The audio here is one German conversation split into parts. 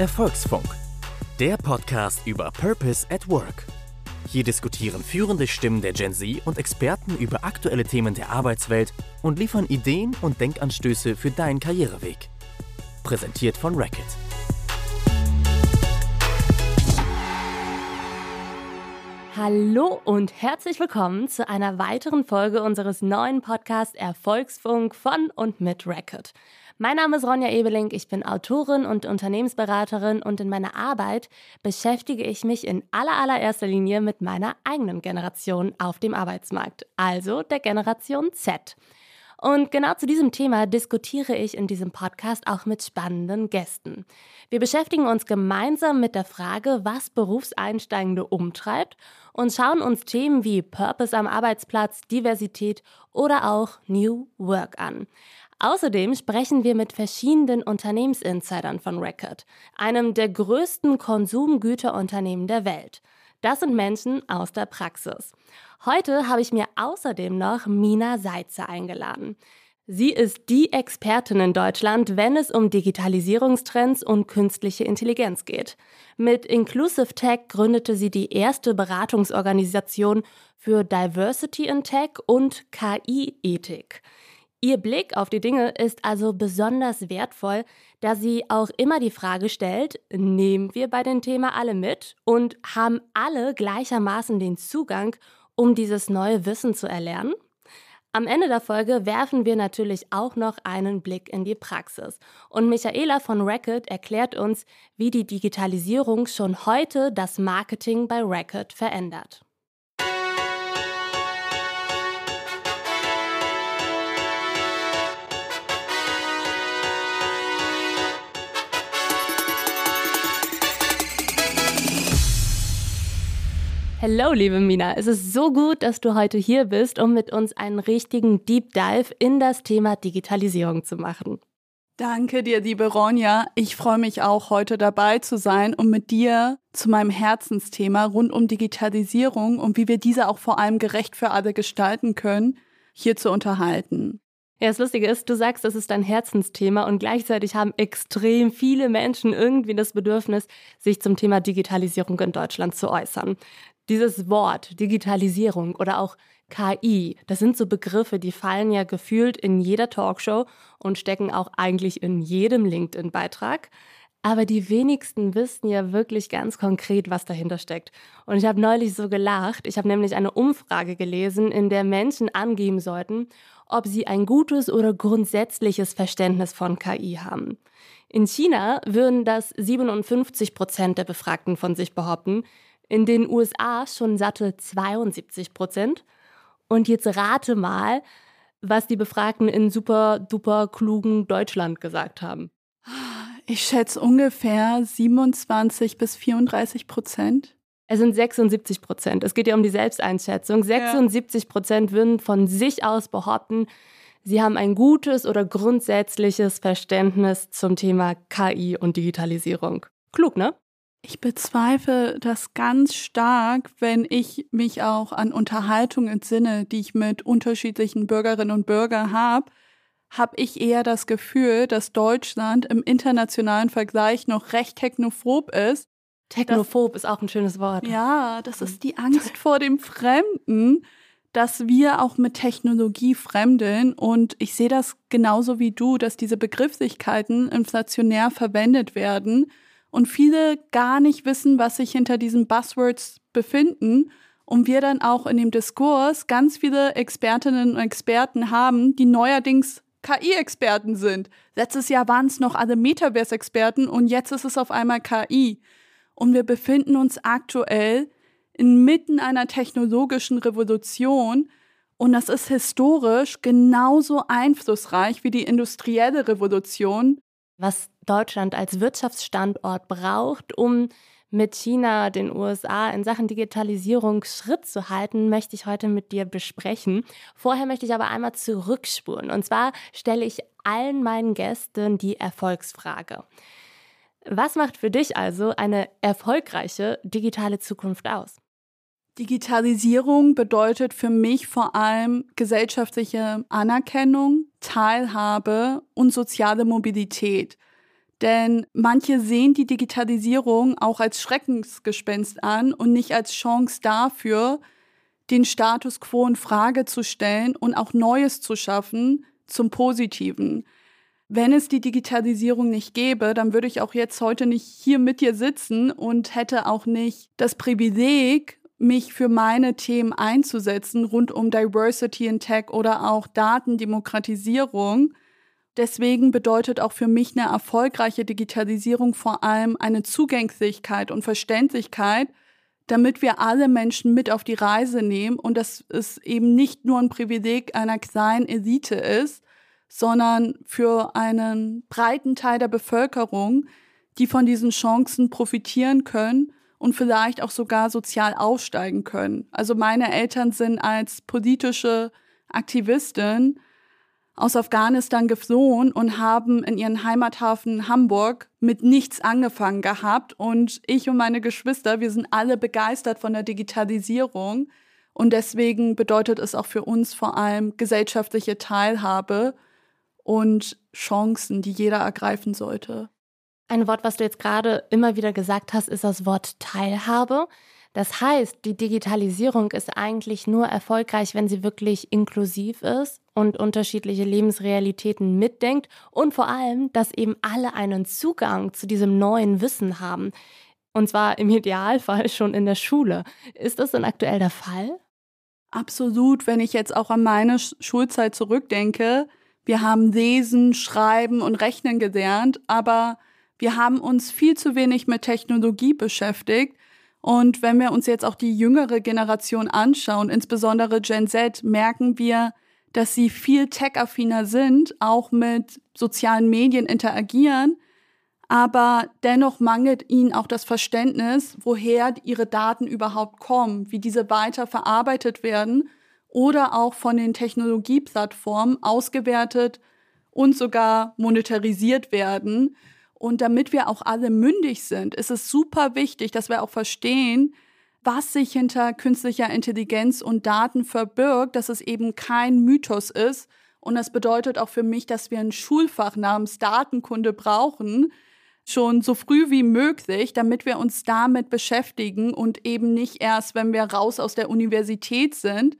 Erfolgsfunk, der Podcast über Purpose at Work. Hier diskutieren führende Stimmen der Gen Z und Experten über aktuelle Themen der Arbeitswelt und liefern Ideen und Denkanstöße für deinen Karriereweg. Präsentiert von Racket. Hallo und herzlich willkommen zu einer weiteren Folge unseres neuen Podcasts Erfolgsfunk von und mit Racket. Mein Name ist Ronja Ebeling, ich bin Autorin und Unternehmensberaterin und in meiner Arbeit beschäftige ich mich in aller allererster Linie mit meiner eigenen Generation auf dem Arbeitsmarkt, also der Generation Z. Und genau zu diesem Thema diskutiere ich in diesem Podcast auch mit spannenden Gästen. Wir beschäftigen uns gemeinsam mit der Frage, was Berufseinsteigende umtreibt und schauen uns Themen wie Purpose am Arbeitsplatz, Diversität oder auch New Work an. Außerdem sprechen wir mit verschiedenen Unternehmensinsidern von Record, einem der größten Konsumgüterunternehmen der Welt. Das sind Menschen aus der Praxis. Heute habe ich mir außerdem noch Mina Seitzer eingeladen. Sie ist die Expertin in Deutschland, wenn es um Digitalisierungstrends und künstliche Intelligenz geht. Mit Inclusive Tech gründete sie die erste Beratungsorganisation für Diversity in Tech und KI-Ethik. Ihr Blick auf die Dinge ist also besonders wertvoll, da sie auch immer die Frage stellt, nehmen wir bei dem Thema alle mit und haben alle gleichermaßen den Zugang, um dieses neue Wissen zu erlernen? Am Ende der Folge werfen wir natürlich auch noch einen Blick in die Praxis. Und Michaela von Racket erklärt uns, wie die Digitalisierung schon heute das Marketing bei Racket verändert. Hallo, liebe Mina. Es ist so gut, dass du heute hier bist, um mit uns einen richtigen Deep Dive in das Thema Digitalisierung zu machen. Danke dir, liebe Ronja. Ich freue mich auch, heute dabei zu sein, um mit dir zu meinem Herzensthema rund um Digitalisierung und wie wir diese auch vor allem gerecht für alle gestalten können, hier zu unterhalten. Ja, das Lustige ist, du sagst, das ist dein Herzensthema und gleichzeitig haben extrem viele Menschen irgendwie das Bedürfnis, sich zum Thema Digitalisierung in Deutschland zu äußern. Dieses Wort Digitalisierung oder auch KI, das sind so Begriffe, die fallen ja gefühlt in jeder Talkshow und stecken auch eigentlich in jedem LinkedIn-Beitrag. Aber die wenigsten wissen ja wirklich ganz konkret, was dahinter steckt. Und ich habe neulich so gelacht. Ich habe nämlich eine Umfrage gelesen, in der Menschen angeben sollten, ob sie ein gutes oder grundsätzliches Verständnis von KI haben. In China würden das 57 Prozent der Befragten von sich behaupten, in den USA schon satte 72 Prozent. Und jetzt rate mal, was die Befragten in super duper klugen Deutschland gesagt haben. Ich schätze ungefähr 27 bis 34 Prozent. Es sind 76 Prozent. Es geht ja um die Selbsteinschätzung. 76 Prozent würden von sich aus behaupten, sie haben ein gutes oder grundsätzliches Verständnis zum Thema KI und Digitalisierung. Klug, ne? Ich bezweifle das ganz stark, wenn ich mich auch an Unterhaltung entsinne, die ich mit unterschiedlichen Bürgerinnen und Bürgern habe, habe ich eher das Gefühl, dass Deutschland im internationalen Vergleich noch recht technophob ist. Technophob das, ist auch ein schönes Wort. Ja, das ist die Angst vor dem Fremden, dass wir auch mit Technologie fremdeln. Und ich sehe das genauso wie du, dass diese Begrifflichkeiten inflationär verwendet werden und viele gar nicht wissen, was sich hinter diesen Buzzwords befinden und wir dann auch in dem Diskurs ganz viele Expertinnen und Experten haben, die neuerdings KI-Experten sind. Letztes Jahr waren es noch alle Metaverse-Experten und jetzt ist es auf einmal KI. Und wir befinden uns aktuell inmitten einer technologischen Revolution und das ist historisch genauso einflussreich wie die industrielle Revolution. Was Deutschland als Wirtschaftsstandort braucht, um mit China, den USA in Sachen Digitalisierung Schritt zu halten, möchte ich heute mit dir besprechen. Vorher möchte ich aber einmal zurückspulen. Und zwar stelle ich allen meinen Gästen die Erfolgsfrage. Was macht für dich also eine erfolgreiche digitale Zukunft aus? Digitalisierung bedeutet für mich vor allem gesellschaftliche Anerkennung, Teilhabe und soziale Mobilität. Denn manche sehen die Digitalisierung auch als Schreckensgespenst an und nicht als Chance dafür, den Status quo in Frage zu stellen und auch Neues zu schaffen zum Positiven. Wenn es die Digitalisierung nicht gäbe, dann würde ich auch jetzt heute nicht hier mit dir sitzen und hätte auch nicht das Privileg, mich für meine Themen einzusetzen rund um Diversity in Tech oder auch Datendemokratisierung. Deswegen bedeutet auch für mich eine erfolgreiche Digitalisierung vor allem eine Zugänglichkeit und Verständlichkeit, damit wir alle Menschen mit auf die Reise nehmen und dass es eben nicht nur ein Privileg einer kleinen Elite ist, sondern für einen breiten Teil der Bevölkerung, die von diesen Chancen profitieren können und vielleicht auch sogar sozial aussteigen können. Also meine Eltern sind als politische Aktivistin aus Afghanistan geflohen und haben in ihren Heimathafen Hamburg mit nichts angefangen gehabt. Und ich und meine Geschwister, wir sind alle begeistert von der Digitalisierung. Und deswegen bedeutet es auch für uns vor allem gesellschaftliche Teilhabe und Chancen, die jeder ergreifen sollte. Ein Wort, was du jetzt gerade immer wieder gesagt hast, ist das Wort Teilhabe. Das heißt, die Digitalisierung ist eigentlich nur erfolgreich, wenn sie wirklich inklusiv ist und unterschiedliche Lebensrealitäten mitdenkt und vor allem, dass eben alle einen Zugang zu diesem neuen Wissen haben. Und zwar im Idealfall schon in der Schule. Ist das denn aktuell der Fall? Absolut, wenn ich jetzt auch an meine Schulzeit zurückdenke. Wir haben Lesen, Schreiben und Rechnen gelernt, aber wir haben uns viel zu wenig mit Technologie beschäftigt. Und wenn wir uns jetzt auch die jüngere Generation anschauen, insbesondere Gen Z, merken wir, dass sie viel tech-affiner sind, auch mit sozialen Medien interagieren, aber dennoch mangelt ihnen auch das Verständnis, woher ihre Daten überhaupt kommen, wie diese weiter verarbeitet werden oder auch von den Technologieplattformen ausgewertet und sogar monetarisiert werden. Und damit wir auch alle mündig sind, ist es super wichtig, dass wir auch verstehen, was sich hinter künstlicher Intelligenz und Daten verbirgt, dass es eben kein Mythos ist. Und das bedeutet auch für mich, dass wir ein Schulfach namens Datenkunde brauchen, schon so früh wie möglich, damit wir uns damit beschäftigen und eben nicht erst, wenn wir raus aus der Universität sind,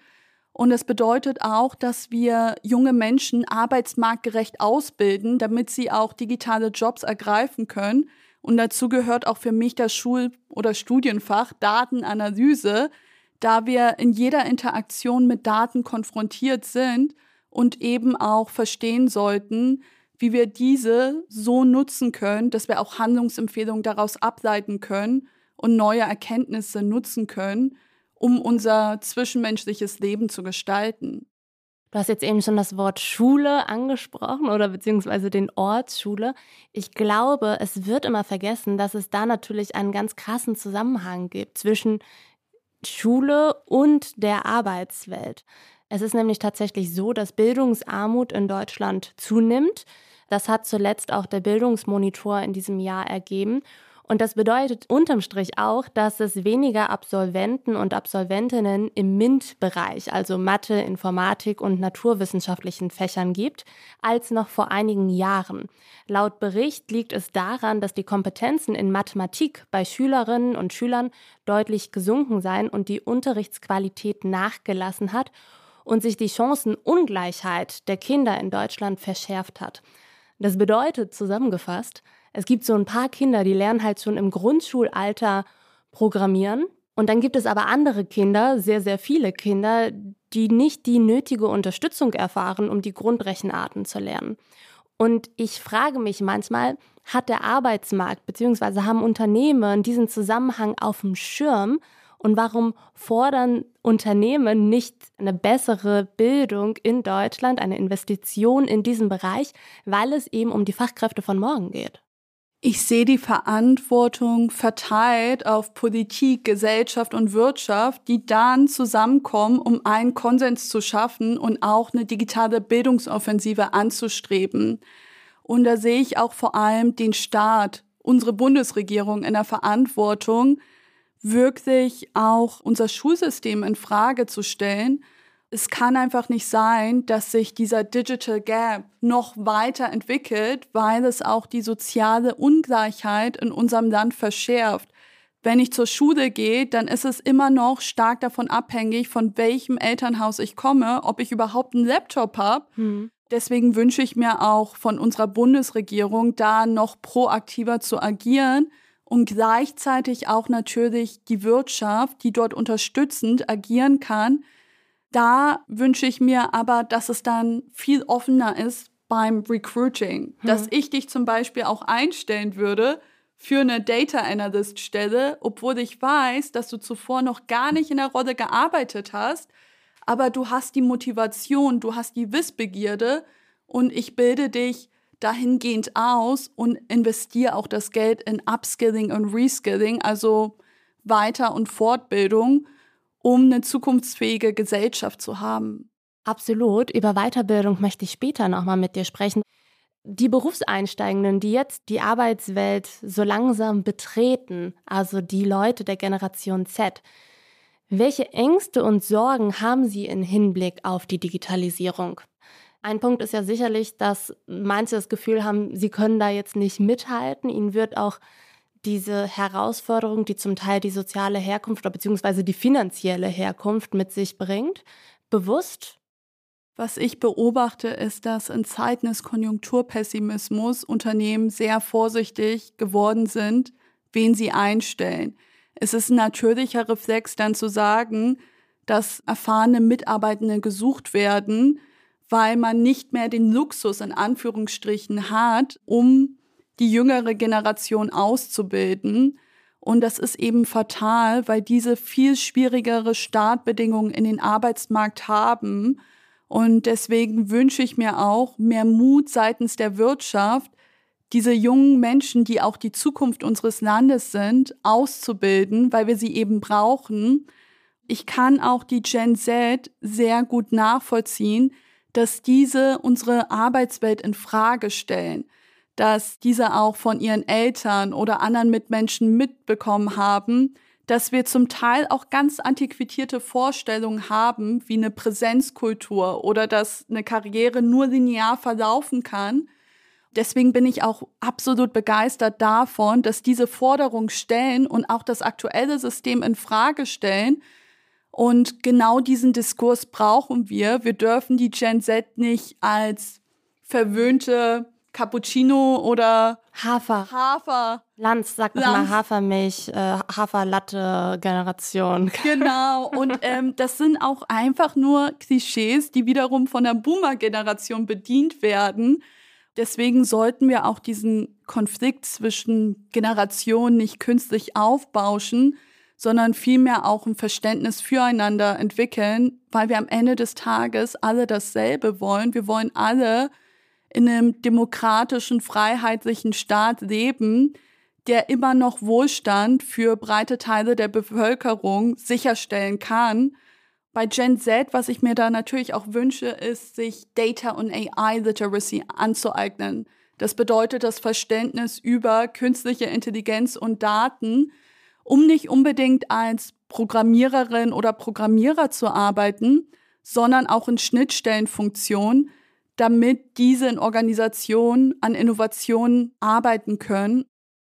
und es bedeutet auch, dass wir junge Menschen arbeitsmarktgerecht ausbilden, damit sie auch digitale Jobs ergreifen können. Und dazu gehört auch für mich das Schul- oder Studienfach Datenanalyse, da wir in jeder Interaktion mit Daten konfrontiert sind und eben auch verstehen sollten, wie wir diese so nutzen können, dass wir auch Handlungsempfehlungen daraus ableiten können und neue Erkenntnisse nutzen können um unser zwischenmenschliches Leben zu gestalten. Du hast jetzt eben schon das Wort Schule angesprochen oder beziehungsweise den Ort Schule. Ich glaube, es wird immer vergessen, dass es da natürlich einen ganz krassen Zusammenhang gibt zwischen Schule und der Arbeitswelt. Es ist nämlich tatsächlich so, dass Bildungsarmut in Deutschland zunimmt. Das hat zuletzt auch der Bildungsmonitor in diesem Jahr ergeben. Und das bedeutet unterm Strich auch, dass es weniger Absolventen und Absolventinnen im MINT-Bereich, also Mathe, Informatik und naturwissenschaftlichen Fächern gibt, als noch vor einigen Jahren. Laut Bericht liegt es daran, dass die Kompetenzen in Mathematik bei Schülerinnen und Schülern deutlich gesunken seien und die Unterrichtsqualität nachgelassen hat und sich die Chancenungleichheit der Kinder in Deutschland verschärft hat. Das bedeutet zusammengefasst, es gibt so ein paar Kinder, die lernen halt schon im Grundschulalter programmieren. Und dann gibt es aber andere Kinder, sehr, sehr viele Kinder, die nicht die nötige Unterstützung erfahren, um die Grundrechenarten zu lernen. Und ich frage mich manchmal, hat der Arbeitsmarkt bzw. haben Unternehmen diesen Zusammenhang auf dem Schirm und warum fordern Unternehmen nicht eine bessere Bildung in Deutschland, eine Investition in diesen Bereich, weil es eben um die Fachkräfte von morgen geht? Ich sehe die Verantwortung verteilt auf Politik, Gesellschaft und Wirtschaft, die dann zusammenkommen, um einen Konsens zu schaffen und auch eine digitale Bildungsoffensive anzustreben. Und da sehe ich auch vor allem den Staat, unsere Bundesregierung in der Verantwortung, wirklich auch unser Schulsystem in Frage zu stellen es kann einfach nicht sein, dass sich dieser Digital Gap noch weiter entwickelt, weil es auch die soziale Ungleichheit in unserem Land verschärft. Wenn ich zur Schule gehe, dann ist es immer noch stark davon abhängig, von welchem Elternhaus ich komme, ob ich überhaupt einen Laptop habe. Hm. Deswegen wünsche ich mir auch von unserer Bundesregierung, da noch proaktiver zu agieren und gleichzeitig auch natürlich die Wirtschaft, die dort unterstützend agieren kann, da wünsche ich mir aber, dass es dann viel offener ist beim Recruiting. Hm. Dass ich dich zum Beispiel auch einstellen würde für eine Data Analyst Stelle, obwohl ich weiß, dass du zuvor noch gar nicht in der Rolle gearbeitet hast, aber du hast die Motivation, du hast die Wissbegierde und ich bilde dich dahingehend aus und investiere auch das Geld in Upskilling und Reskilling, also Weiter- und Fortbildung um eine zukunftsfähige Gesellschaft zu haben. Absolut. Über Weiterbildung möchte ich später nochmal mit dir sprechen. Die Berufseinsteigenden, die jetzt die Arbeitswelt so langsam betreten, also die Leute der Generation Z, welche Ängste und Sorgen haben sie im Hinblick auf die Digitalisierung? Ein Punkt ist ja sicherlich, dass manche das Gefühl haben, sie können da jetzt nicht mithalten. Ihnen wird auch diese Herausforderung, die zum Teil die soziale Herkunft oder beziehungsweise die finanzielle Herkunft mit sich bringt, bewusst? Was ich beobachte, ist, dass in Zeiten des Konjunkturpessimismus Unternehmen sehr vorsichtig geworden sind, wen sie einstellen. Es ist ein natürlicher Reflex dann zu sagen, dass erfahrene Mitarbeitende gesucht werden, weil man nicht mehr den Luxus in Anführungsstrichen hat, um die jüngere Generation auszubilden. Und das ist eben fatal, weil diese viel schwierigere Startbedingungen in den Arbeitsmarkt haben. Und deswegen wünsche ich mir auch mehr Mut seitens der Wirtschaft, diese jungen Menschen, die auch die Zukunft unseres Landes sind, auszubilden, weil wir sie eben brauchen. Ich kann auch die Gen Z sehr gut nachvollziehen, dass diese unsere Arbeitswelt in Frage stellen dass diese auch von ihren Eltern oder anderen Mitmenschen mitbekommen haben, dass wir zum Teil auch ganz antiquierte Vorstellungen haben, wie eine Präsenzkultur oder dass eine Karriere nur linear verlaufen kann. Deswegen bin ich auch absolut begeistert davon, dass diese Forderungen stellen und auch das aktuelle System in Frage stellen. Und genau diesen Diskurs brauchen wir. Wir dürfen die Gen Z nicht als verwöhnte Cappuccino oder Hafer. Hafer. Lanz, sagt Lanz. mal Hafermilch, äh, Haferlatte-Generation. Genau. Und ähm, das sind auch einfach nur Klischees, die wiederum von der Boomer-Generation bedient werden. Deswegen sollten wir auch diesen Konflikt zwischen Generationen nicht künstlich aufbauschen, sondern vielmehr auch ein Verständnis füreinander entwickeln, weil wir am Ende des Tages alle dasselbe wollen. Wir wollen alle in einem demokratischen, freiheitlichen Staat leben, der immer noch Wohlstand für breite Teile der Bevölkerung sicherstellen kann. Bei Gen Z, was ich mir da natürlich auch wünsche, ist, sich Data und AI Literacy anzueignen. Das bedeutet das Verständnis über künstliche Intelligenz und Daten, um nicht unbedingt als Programmiererin oder Programmierer zu arbeiten, sondern auch in Schnittstellenfunktionen, damit diese in Organisationen an Innovationen arbeiten können.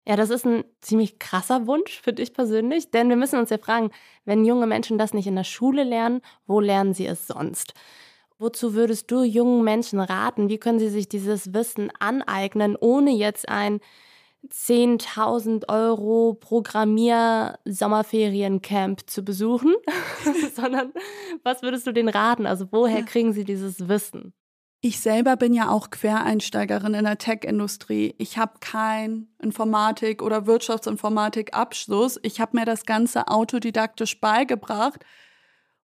Ja, das ist ein ziemlich krasser Wunsch für dich persönlich, denn wir müssen uns ja fragen, wenn junge Menschen das nicht in der Schule lernen, wo lernen sie es sonst? Wozu würdest du jungen Menschen raten? Wie können sie sich dieses Wissen aneignen, ohne jetzt ein 10.000 Euro Programmier-Sommerferiencamp zu besuchen? Sondern was würdest du denen raten? Also woher kriegen sie dieses Wissen? Ich selber bin ja auch Quereinsteigerin in der Tech-Industrie. Ich habe kein Informatik- oder Wirtschaftsinformatik-Abschluss. Ich habe mir das Ganze autodidaktisch beigebracht.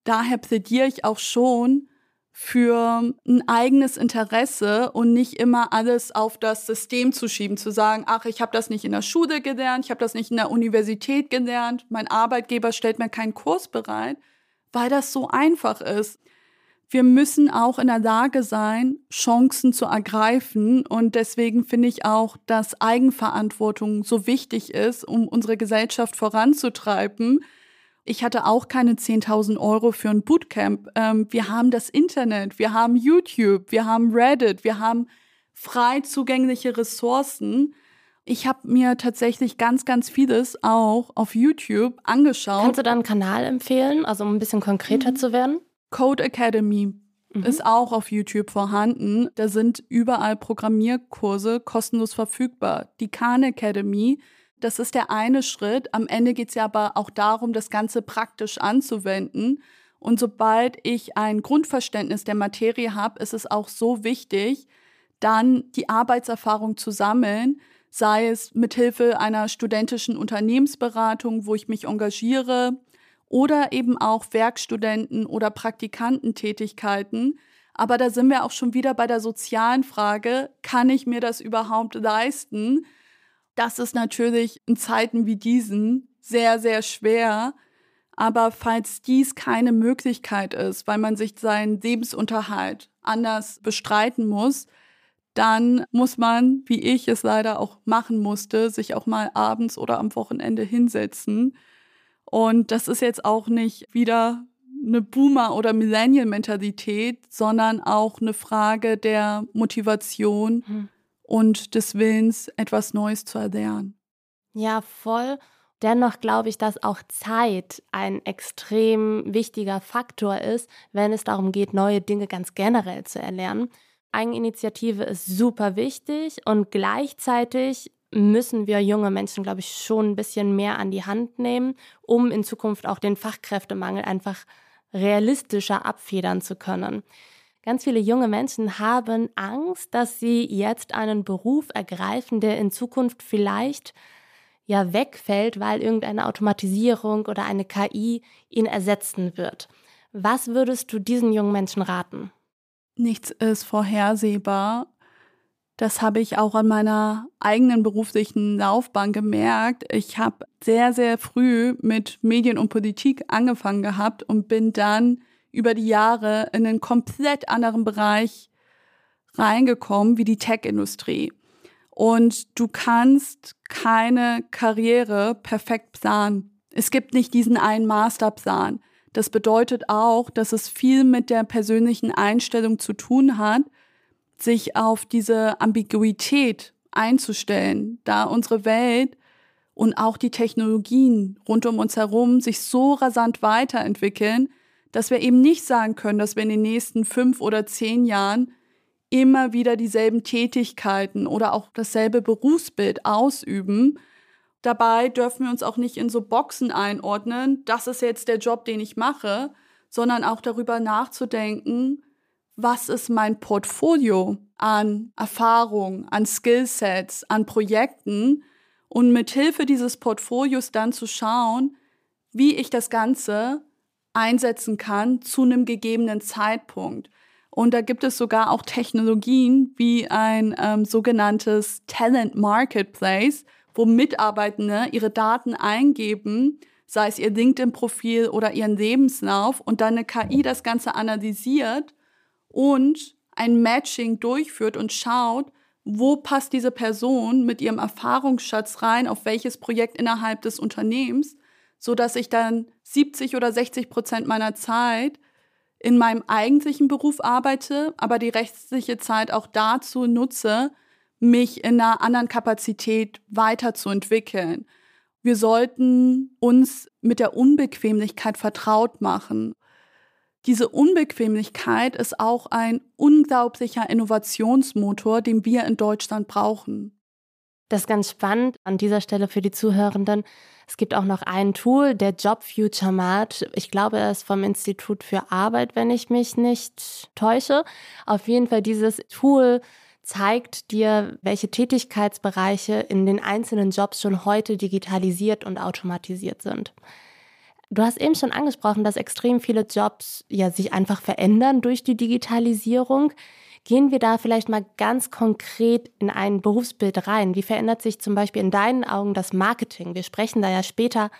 Daher plädiere ich auch schon für ein eigenes Interesse und nicht immer alles auf das System zu schieben, zu sagen, ach, ich habe das nicht in der Schule gelernt, ich habe das nicht in der Universität gelernt, mein Arbeitgeber stellt mir keinen Kurs bereit, weil das so einfach ist wir müssen auch in der Lage sein, Chancen zu ergreifen. Und deswegen finde ich auch, dass Eigenverantwortung so wichtig ist, um unsere Gesellschaft voranzutreiben. ich hatte auch keine 10.000 Euro für ein Bootcamp. Ähm, wir haben das Internet, wir haben YouTube, wir haben Reddit, wir haben frei zugängliche Ressourcen. Ich habe mir tatsächlich ganz, ganz vieles auch auf YouTube angeschaut. Kannst du da einen Kanal empfehlen, also um ein bisschen konkreter mhm. zu werden? Code Academy mhm. ist auch auf YouTube vorhanden. Da sind überall Programmierkurse kostenlos verfügbar. Die Khan Academy, das ist der eine Schritt. Am Ende geht es ja aber auch darum, das Ganze praktisch anzuwenden. Und sobald ich ein Grundverständnis der Materie habe, ist es auch so wichtig, dann die Arbeitserfahrung zu sammeln, sei es mithilfe einer studentischen Unternehmensberatung, wo ich mich engagiere, oder eben auch Werkstudenten oder Praktikantentätigkeiten. Aber da sind wir auch schon wieder bei der sozialen Frage, kann ich mir das überhaupt leisten? Das ist natürlich in Zeiten wie diesen sehr, sehr schwer. Aber falls dies keine Möglichkeit ist, weil man sich seinen Lebensunterhalt anders bestreiten muss, dann muss man, wie ich es leider auch machen musste, sich auch mal abends oder am Wochenende hinsetzen und das ist jetzt auch nicht wieder eine Boomer- oder Millennial-Mentalität, sondern auch eine Frage der Motivation hm. und des Willens, etwas Neues zu erlernen. Ja, voll. Dennoch glaube ich, dass auch Zeit ein extrem wichtiger Faktor ist, wenn es darum geht, neue Dinge ganz generell zu erlernen. Eigeninitiative ist super wichtig und gleichzeitig müssen wir junge Menschen, glaube ich, schon ein bisschen mehr an die Hand nehmen, um in Zukunft auch den Fachkräftemangel einfach realistischer abfedern zu können. Ganz viele junge Menschen haben Angst, dass sie jetzt einen Beruf ergreifen, der in Zukunft vielleicht ja wegfällt, weil irgendeine Automatisierung oder eine KI ihn ersetzen wird. Was würdest du diesen jungen Menschen raten? Nichts ist vorhersehbar das habe ich auch an meiner eigenen beruflichen Laufbahn gemerkt. Ich habe sehr, sehr früh mit Medien und Politik angefangen gehabt und bin dann über die Jahre in einen komplett anderen Bereich reingekommen, wie die Tech-Industrie. Und du kannst keine Karriere perfekt planen. Es gibt nicht diesen einen Masterplan. Das bedeutet auch, dass es viel mit der persönlichen Einstellung zu tun hat sich auf diese Ambiguität einzustellen, da unsere Welt und auch die Technologien rund um uns herum sich so rasant weiterentwickeln, dass wir eben nicht sagen können, dass wir in den nächsten fünf oder zehn Jahren immer wieder dieselben Tätigkeiten oder auch dasselbe Berufsbild ausüben. Dabei dürfen wir uns auch nicht in so Boxen einordnen, das ist jetzt der Job, den ich mache, sondern auch darüber nachzudenken, was ist mein Portfolio an Erfahrung, an Skillsets, an Projekten und mit Hilfe dieses Portfolios dann zu schauen, wie ich das Ganze einsetzen kann zu einem gegebenen Zeitpunkt. Und da gibt es sogar auch Technologien wie ein ähm, sogenanntes Talent Marketplace, wo Mitarbeitende ihre Daten eingeben, sei es ihr LinkedIn-Profil oder ihren Lebenslauf, und dann eine KI das Ganze analysiert und ein Matching durchführt und schaut, wo passt diese Person mit ihrem Erfahrungsschatz rein, auf welches Projekt innerhalb des Unternehmens, so dass ich dann 70 oder 60 Prozent meiner Zeit in meinem eigentlichen Beruf arbeite, aber die restliche Zeit auch dazu nutze, mich in einer anderen Kapazität weiterzuentwickeln. Wir sollten uns mit der Unbequemlichkeit vertraut machen diese Unbequemlichkeit ist auch ein unglaublicher Innovationsmotor, den wir in Deutschland brauchen. Das ist ganz spannend an dieser Stelle für die Zuhörenden. Es gibt auch noch ein Tool, der Job Future Mart. Ich glaube, er ist vom Institut für Arbeit, wenn ich mich nicht täusche. Auf jeden Fall dieses Tool zeigt dir, welche Tätigkeitsbereiche in den einzelnen Jobs schon heute digitalisiert und automatisiert sind. Du hast eben schon angesprochen, dass extrem viele Jobs ja sich einfach verändern durch die Digitalisierung. Gehen wir da vielleicht mal ganz konkret in ein Berufsbild rein. Wie verändert sich zum Beispiel in deinen Augen das Marketing? Wir sprechen da ja später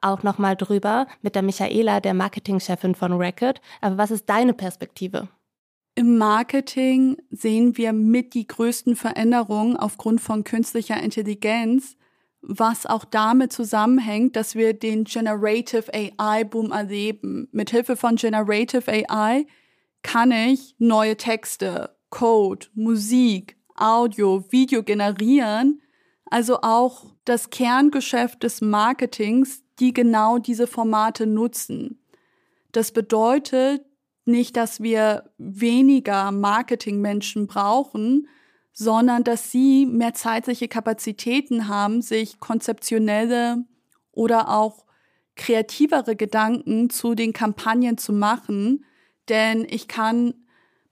auch nochmal drüber mit der Michaela, der Marketingchefin von Record. Aber was ist deine Perspektive? Im Marketing sehen wir mit die größten Veränderungen aufgrund von künstlicher Intelligenz, was auch damit zusammenhängt, dass wir den Generative AI Boom erleben. Mithilfe von Generative AI kann ich neue Texte, Code, Musik, Audio, Video generieren, also auch das Kerngeschäft des Marketings, die genau diese Formate nutzen. Das bedeutet nicht, dass wir weniger Marketingmenschen brauchen, sondern dass sie mehr zeitliche Kapazitäten haben, sich konzeptionelle oder auch kreativere Gedanken zu den Kampagnen zu machen, denn ich kann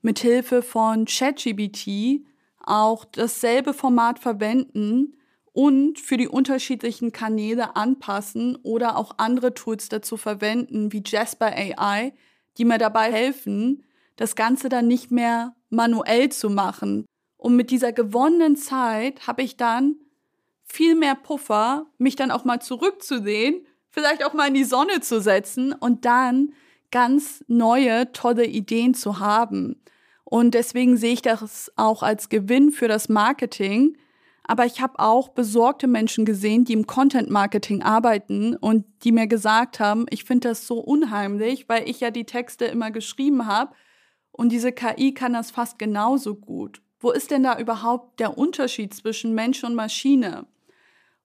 mit Hilfe von ChatGBT auch dasselbe Format verwenden und für die unterschiedlichen Kanäle anpassen oder auch andere Tools dazu verwenden, wie Jasper AI, die mir dabei helfen, das Ganze dann nicht mehr manuell zu machen, und mit dieser gewonnenen Zeit habe ich dann viel mehr Puffer, mich dann auch mal zurückzusehen, vielleicht auch mal in die Sonne zu setzen und dann ganz neue, tolle Ideen zu haben. Und deswegen sehe ich das auch als Gewinn für das Marketing. Aber ich habe auch besorgte Menschen gesehen, die im Content Marketing arbeiten und die mir gesagt haben, ich finde das so unheimlich, weil ich ja die Texte immer geschrieben habe und diese KI kann das fast genauso gut wo ist denn da überhaupt der Unterschied zwischen Mensch und Maschine?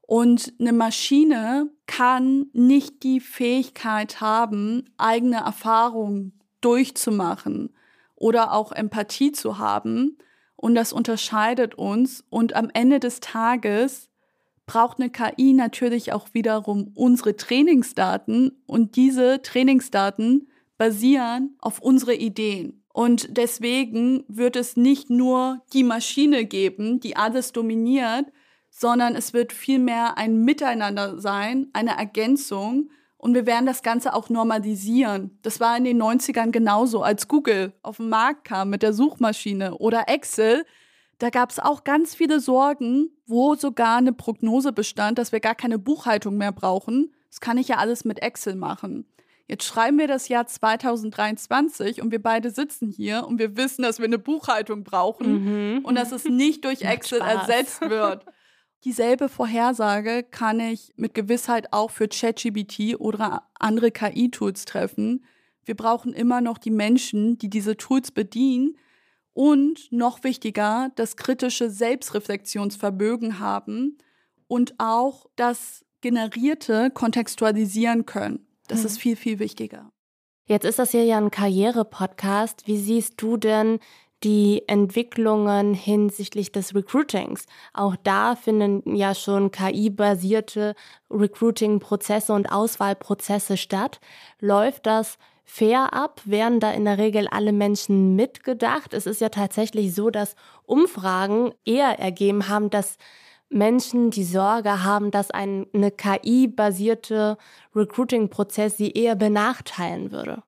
Und eine Maschine kann nicht die Fähigkeit haben, eigene Erfahrungen durchzumachen oder auch Empathie zu haben. Und das unterscheidet uns. Und am Ende des Tages braucht eine KI natürlich auch wiederum unsere Trainingsdaten. Und diese Trainingsdaten basieren auf unsere Ideen. Und deswegen wird es nicht nur die Maschine geben, die alles dominiert, sondern es wird vielmehr ein Miteinander sein, eine Ergänzung. Und wir werden das Ganze auch normalisieren. Das war in den 90ern genauso, als Google auf den Markt kam mit der Suchmaschine oder Excel. Da gab es auch ganz viele Sorgen, wo sogar eine Prognose bestand, dass wir gar keine Buchhaltung mehr brauchen. Das kann ich ja alles mit Excel machen. Jetzt schreiben wir das Jahr 2023 und wir beide sitzen hier und wir wissen, dass wir eine Buchhaltung brauchen mhm. und dass es nicht durch Excel ersetzt wird. Dieselbe Vorhersage kann ich mit Gewissheit auch für ChatGBT oder andere KI-Tools treffen. Wir brauchen immer noch die Menschen, die diese Tools bedienen und noch wichtiger, das kritische Selbstreflexionsvermögen haben und auch das Generierte kontextualisieren können. Das mhm. ist viel, viel wichtiger. Jetzt ist das hier ja ein Karriere-Podcast. Wie siehst du denn die Entwicklungen hinsichtlich des Recruitings? Auch da finden ja schon KI-basierte Recruiting-Prozesse und Auswahlprozesse statt. Läuft das fair ab? Werden da in der Regel alle Menschen mitgedacht? Es ist ja tatsächlich so, dass Umfragen eher ergeben haben, dass Menschen die Sorge haben, dass ein, eine KI-basierte Recruiting-Prozess sie eher benachteilen würde.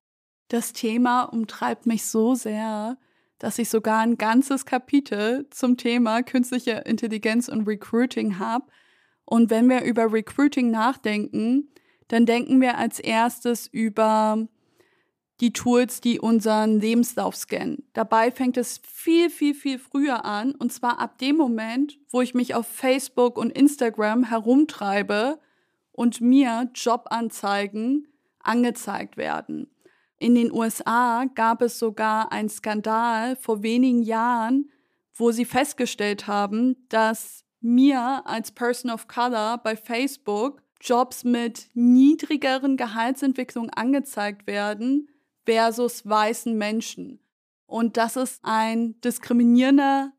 Das Thema umtreibt mich so sehr, dass ich sogar ein ganzes Kapitel zum Thema künstliche Intelligenz und Recruiting habe. Und wenn wir über Recruiting nachdenken, dann denken wir als erstes über die Tools, die unseren Lebenslauf scannen. Dabei fängt es viel, viel, viel früher an. Und zwar ab dem Moment, wo ich mich auf Facebook und Instagram herumtreibe und mir Jobanzeigen angezeigt werden. In den USA gab es sogar einen Skandal vor wenigen Jahren, wo sie festgestellt haben, dass mir als Person of Color bei Facebook Jobs mit niedrigeren Gehaltsentwicklungen angezeigt werden, versus weißen Menschen. Und das ist ein diskriminierender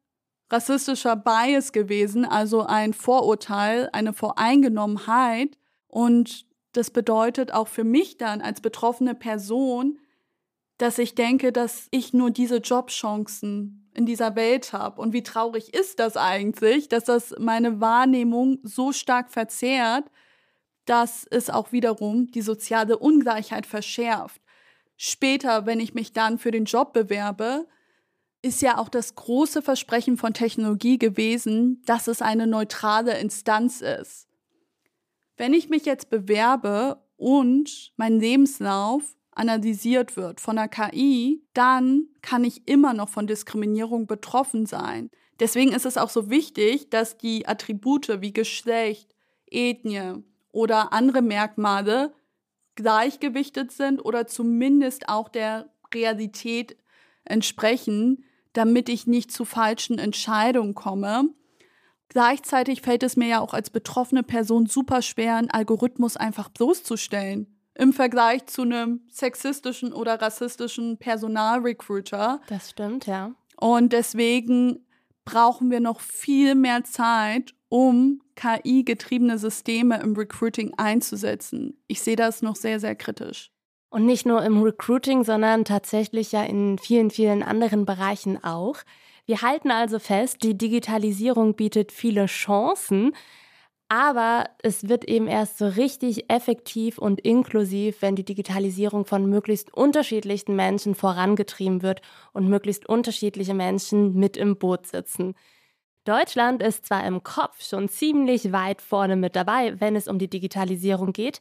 rassistischer Bias gewesen, also ein Vorurteil, eine Voreingenommenheit. Und das bedeutet auch für mich dann als betroffene Person, dass ich denke, dass ich nur diese Jobchancen in dieser Welt habe. Und wie traurig ist das eigentlich, dass das meine Wahrnehmung so stark verzerrt, dass es auch wiederum die soziale Ungleichheit verschärft später, wenn ich mich dann für den Job bewerbe, ist ja auch das große Versprechen von Technologie gewesen, dass es eine neutrale Instanz ist. Wenn ich mich jetzt bewerbe und mein Lebenslauf analysiert wird von der KI, dann kann ich immer noch von Diskriminierung betroffen sein. Deswegen ist es auch so wichtig, dass die Attribute wie Geschlecht, Ethnie oder andere Merkmale gleichgewichtet sind oder zumindest auch der Realität entsprechen, damit ich nicht zu falschen Entscheidungen komme. Gleichzeitig fällt es mir ja auch als betroffene Person super schwer, einen Algorithmus einfach bloßzustellen. Im Vergleich zu einem sexistischen oder rassistischen Personalrecruiter. Das stimmt, ja. Und deswegen brauchen wir noch viel mehr Zeit, um KI-getriebene Systeme im Recruiting einzusetzen. Ich sehe das noch sehr, sehr kritisch. Und nicht nur im Recruiting, sondern tatsächlich ja in vielen, vielen anderen Bereichen auch. Wir halten also fest, die Digitalisierung bietet viele Chancen, aber es wird eben erst so richtig effektiv und inklusiv, wenn die Digitalisierung von möglichst unterschiedlichen Menschen vorangetrieben wird und möglichst unterschiedliche Menschen mit im Boot sitzen. Deutschland ist zwar im Kopf schon ziemlich weit vorne mit dabei, wenn es um die Digitalisierung geht,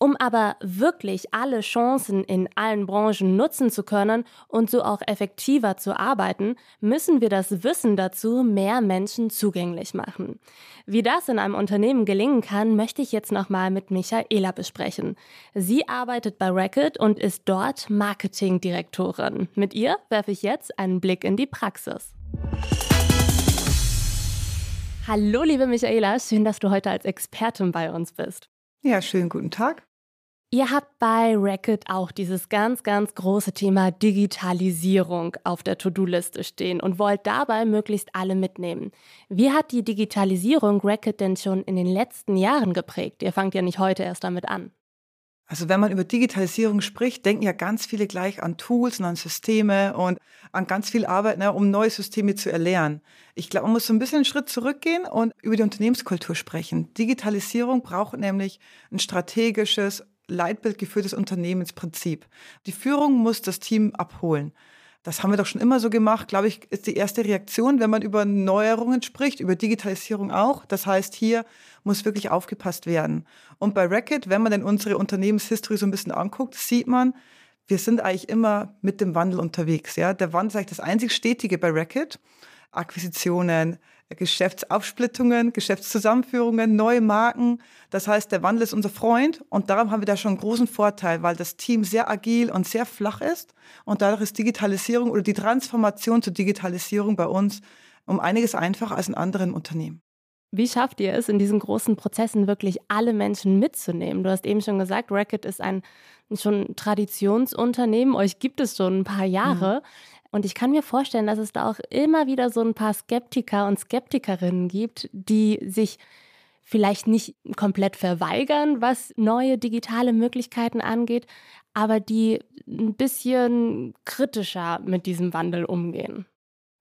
um aber wirklich alle Chancen in allen Branchen nutzen zu können und so auch effektiver zu arbeiten, müssen wir das Wissen dazu mehr Menschen zugänglich machen. Wie das in einem Unternehmen gelingen kann, möchte ich jetzt nochmal mit Michaela besprechen. Sie arbeitet bei Racket und ist dort Marketingdirektorin. Mit ihr werfe ich jetzt einen Blick in die Praxis. Hallo, liebe Michaela, schön, dass du heute als Expertin bei uns bist. Ja, schönen guten Tag. Ihr habt bei Racket auch dieses ganz, ganz große Thema Digitalisierung auf der To-Do-Liste stehen und wollt dabei möglichst alle mitnehmen. Wie hat die Digitalisierung Racket denn schon in den letzten Jahren geprägt? Ihr fangt ja nicht heute erst damit an. Also wenn man über Digitalisierung spricht, denken ja ganz viele gleich an Tools und an Systeme und an ganz viel Arbeit, ne, um neue Systeme zu erlernen. Ich glaube, man muss so ein bisschen einen Schritt zurückgehen und über die Unternehmenskultur sprechen. Digitalisierung braucht nämlich ein strategisches, leitbildgeführtes Unternehmensprinzip. Die Führung muss das Team abholen. Das haben wir doch schon immer so gemacht, glaube ich, ist die erste Reaktion, wenn man über Neuerungen spricht, über Digitalisierung auch. Das heißt, hier muss wirklich aufgepasst werden. Und bei Racket, wenn man denn unsere Unternehmenshistory so ein bisschen anguckt, sieht man, wir sind eigentlich immer mit dem Wandel unterwegs. Ja? Der Wandel ist eigentlich das einzig Stetige bei Racket. Akquisitionen, Geschäftsaufsplittungen, Geschäftszusammenführungen, neue Marken. Das heißt, der Wandel ist unser Freund und darum haben wir da schon einen großen Vorteil, weil das Team sehr agil und sehr flach ist und dadurch ist Digitalisierung oder die Transformation zur Digitalisierung bei uns um einiges einfacher als in anderen Unternehmen. Wie schafft ihr es, in diesen großen Prozessen wirklich alle Menschen mitzunehmen? Du hast eben schon gesagt, Racket ist ein schon Traditionsunternehmen. Euch gibt es schon ein paar Jahre. Und ich kann mir vorstellen, dass es da auch immer wieder so ein paar Skeptiker und Skeptikerinnen gibt, die sich vielleicht nicht komplett verweigern, was neue digitale Möglichkeiten angeht, aber die ein bisschen kritischer mit diesem Wandel umgehen.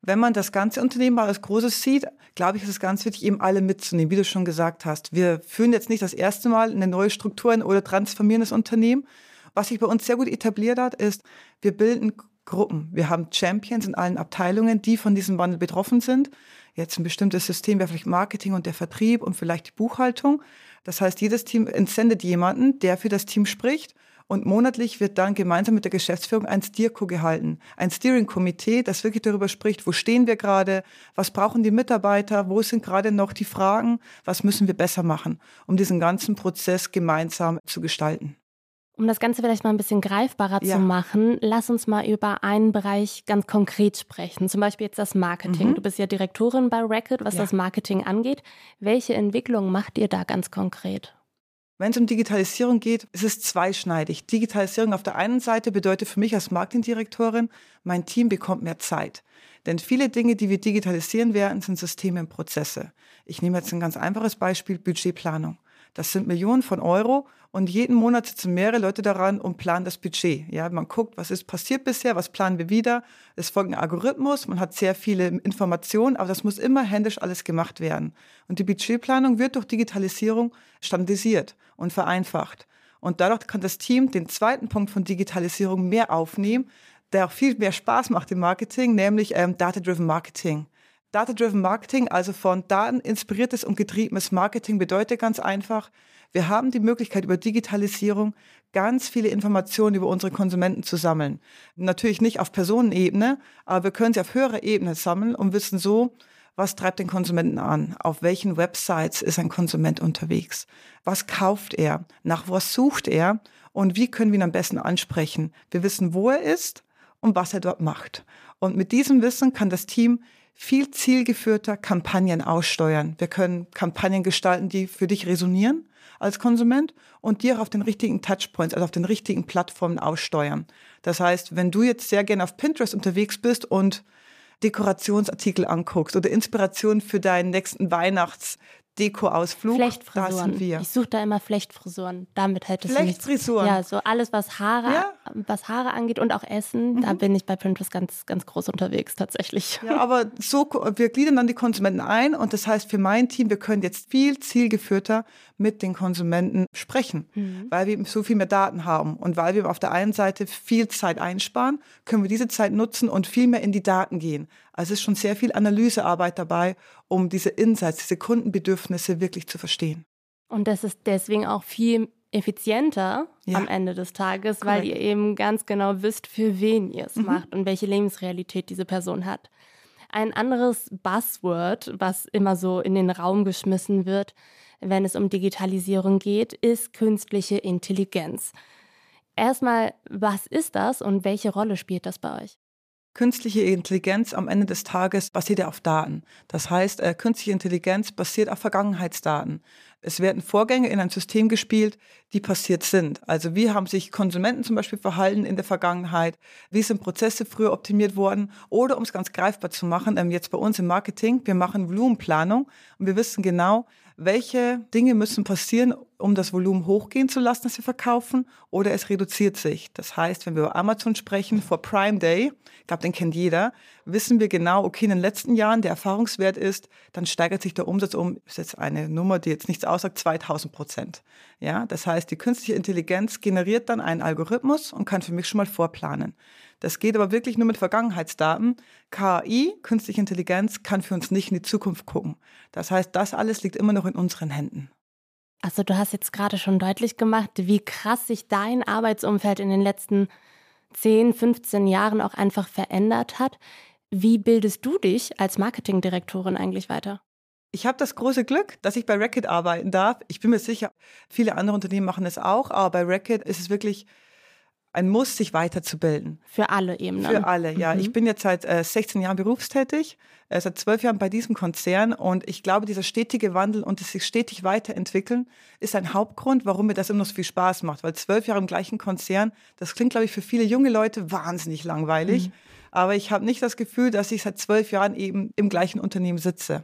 Wenn man das ganze Unternehmen mal als Großes sieht, glaube ich, ist es ganz wichtig, eben alle mitzunehmen, wie du schon gesagt hast. Wir führen jetzt nicht das erste Mal eine neue Struktur oder transformieren das Unternehmen. Was sich bei uns sehr gut etabliert hat, ist, wir bilden Gruppen. Wir haben Champions in allen Abteilungen, die von diesem Wandel betroffen sind. Jetzt ein bestimmtes System wäre vielleicht Marketing und der Vertrieb und vielleicht die Buchhaltung. Das heißt, jedes Team entsendet jemanden, der für das Team spricht. Und monatlich wird dann gemeinsam mit der Geschäftsführung ein Steerco gehalten. Ein Steering-Komitee, das wirklich darüber spricht, wo stehen wir gerade, was brauchen die Mitarbeiter, wo sind gerade noch die Fragen, was müssen wir besser machen, um diesen ganzen Prozess gemeinsam zu gestalten. Um das Ganze vielleicht mal ein bisschen greifbarer ja. zu machen, lass uns mal über einen Bereich ganz konkret sprechen. Zum Beispiel jetzt das Marketing. Mhm. Du bist ja Direktorin bei Racket, was ja. das Marketing angeht. Welche Entwicklung macht ihr da ganz konkret? Wenn es um Digitalisierung geht, ist es zweischneidig. Digitalisierung auf der einen Seite bedeutet für mich als Marketingdirektorin, mein Team bekommt mehr Zeit. Denn viele Dinge, die wir digitalisieren werden, sind Systeme und Prozesse. Ich nehme jetzt ein ganz einfaches Beispiel, Budgetplanung. Das sind Millionen von Euro und jeden Monat sitzen mehrere Leute daran und planen das Budget. Ja, man guckt, was ist passiert bisher, was planen wir wieder. Es folgt ein Algorithmus, man hat sehr viele Informationen, aber das muss immer händisch alles gemacht werden. Und die Budgetplanung wird durch Digitalisierung standardisiert und vereinfacht. Und dadurch kann das Team den zweiten Punkt von Digitalisierung mehr aufnehmen, der auch viel mehr Spaß macht im Marketing, nämlich ähm, Data-Driven Marketing. Data-Driven Marketing, also von Daten inspiriertes und getriebenes Marketing, bedeutet ganz einfach, wir haben die Möglichkeit, über Digitalisierung ganz viele Informationen über unsere Konsumenten zu sammeln. Natürlich nicht auf Personenebene, aber wir können sie auf höherer Ebene sammeln und wissen so, was treibt den Konsumenten an? Auf welchen Websites ist ein Konsument unterwegs? Was kauft er? Nach was sucht er? Und wie können wir ihn am besten ansprechen? Wir wissen, wo er ist und was er dort macht. Und mit diesem Wissen kann das Team viel zielgeführter Kampagnen aussteuern. Wir können Kampagnen gestalten, die für dich resonieren als Konsument und dir auf den richtigen Touchpoints, also auf den richtigen Plattformen aussteuern. Das heißt, wenn du jetzt sehr gerne auf Pinterest unterwegs bist und Dekorationsartikel anguckst oder Inspiration für deinen nächsten Weihnachts Deko-Ausflug. Flechtfrisuren. wir. Ich suche da immer Flechtfrisuren. Damit hättest Flechtfrisuren. Ja, so alles, was Haare, ja. was Haare angeht und auch Essen, mhm. da bin ich bei Pinterest ganz, ganz groß unterwegs tatsächlich. Ja, aber so, wir gliedern dann die Konsumenten ein und das heißt für mein Team, wir können jetzt viel zielgeführter mit den Konsumenten sprechen, mhm. weil wir so viel mehr Daten haben und weil wir auf der einen Seite viel Zeit einsparen, können wir diese Zeit nutzen und viel mehr in die Daten gehen. Also es ist schon sehr viel Analysearbeit dabei, um diese Insights, diese Kundenbedürfnisse wirklich zu verstehen. Und das ist deswegen auch viel effizienter ja. am Ende des Tages, Correct. weil ihr eben ganz genau wisst, für wen ihr es mhm. macht und welche Lebensrealität diese Person hat. Ein anderes Buzzword, was immer so in den Raum geschmissen wird, wenn es um Digitalisierung geht, ist künstliche Intelligenz. Erstmal, was ist das und welche Rolle spielt das bei euch? Künstliche Intelligenz am Ende des Tages basiert ja auf Daten. Das heißt, äh, künstliche Intelligenz basiert auf Vergangenheitsdaten. Es werden Vorgänge in ein System gespielt, die passiert sind. Also wie haben sich Konsumenten zum Beispiel verhalten in der Vergangenheit? Wie sind Prozesse früher optimiert worden? Oder um es ganz greifbar zu machen, ähm, jetzt bei uns im Marketing, wir machen Volumenplanung und wir wissen genau, welche Dinge müssen passieren, um das Volumen hochgehen zu lassen, das wir verkaufen, oder es reduziert sich. Das heißt, wenn wir über Amazon sprechen, vor Prime Day, ich glaube, den kennt jeder, wissen wir genau, okay, in den letzten Jahren der Erfahrungswert ist, dann steigert sich der Umsatz um, ist jetzt eine Nummer, die jetzt nichts aussagt, 2000 Prozent. Ja, das heißt, die künstliche Intelligenz generiert dann einen Algorithmus und kann für mich schon mal vorplanen. Das geht aber wirklich nur mit Vergangenheitsdaten. KI, künstliche Intelligenz, kann für uns nicht in die Zukunft gucken. Das heißt, das alles liegt immer noch in unseren Händen. Also du hast jetzt gerade schon deutlich gemacht, wie krass sich dein Arbeitsumfeld in den letzten 10, 15 Jahren auch einfach verändert hat. Wie bildest du dich als Marketingdirektorin eigentlich weiter? Ich habe das große Glück, dass ich bei Racket arbeiten darf. Ich bin mir sicher, viele andere Unternehmen machen es auch, aber bei Racket ist es wirklich ein Muss, sich weiterzubilden. Für alle eben. Für alle, ja. Mhm. Ich bin jetzt seit äh, 16 Jahren berufstätig, äh, seit zwölf Jahren bei diesem Konzern und ich glaube, dieser stetige Wandel und das sich stetig weiterentwickeln ist ein Hauptgrund, warum mir das immer noch so viel Spaß macht. Weil zwölf Jahre im gleichen Konzern, das klingt, glaube ich, für viele junge Leute wahnsinnig langweilig. Mhm. Aber ich habe nicht das Gefühl, dass ich seit zwölf Jahren eben im gleichen Unternehmen sitze.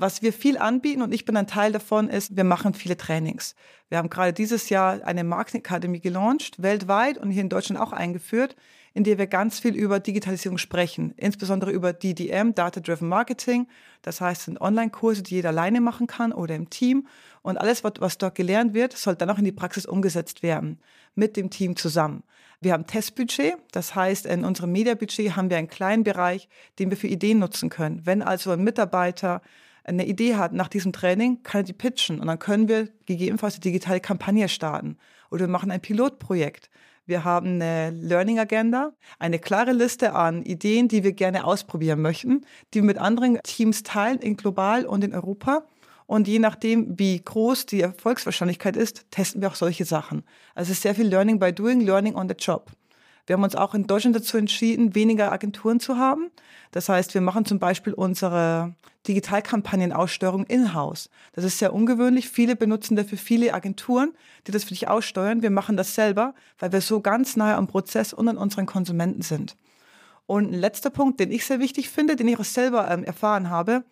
Was wir viel anbieten, und ich bin ein Teil davon, ist, wir machen viele Trainings. Wir haben gerade dieses Jahr eine Marketing Academy gelauncht, weltweit und hier in Deutschland auch eingeführt, in der wir ganz viel über Digitalisierung sprechen, insbesondere über DDM, Data Driven Marketing. Das heißt, sind Online-Kurse, die jeder alleine machen kann oder im Team. Und alles, was dort gelernt wird, soll dann auch in die Praxis umgesetzt werden, mit dem Team zusammen. Wir haben Testbudget, das heißt, in unserem Mediabudget haben wir einen kleinen Bereich, den wir für Ideen nutzen können. Wenn also ein Mitarbeiter eine Idee hat nach diesem Training, kann er die pitchen und dann können wir gegebenenfalls eine digitale Kampagne starten oder wir machen ein Pilotprojekt. Wir haben eine Learning Agenda, eine klare Liste an Ideen, die wir gerne ausprobieren möchten, die wir mit anderen Teams teilen, in global und in Europa. Und je nachdem, wie groß die Erfolgswahrscheinlichkeit ist, testen wir auch solche Sachen. Also es ist sehr viel Learning by Doing, Learning on the Job. Wir haben uns auch in Deutschland dazu entschieden, weniger Agenturen zu haben. Das heißt, wir machen zum Beispiel unsere Digitalkampagnenaussteuerung in-house. Das ist sehr ungewöhnlich. Viele benutzen dafür viele Agenturen, die das für dich aussteuern. Wir machen das selber, weil wir so ganz nahe am Prozess und an unseren Konsumenten sind. Und ein letzter Punkt, den ich sehr wichtig finde, den ich auch selber ähm, erfahren habe,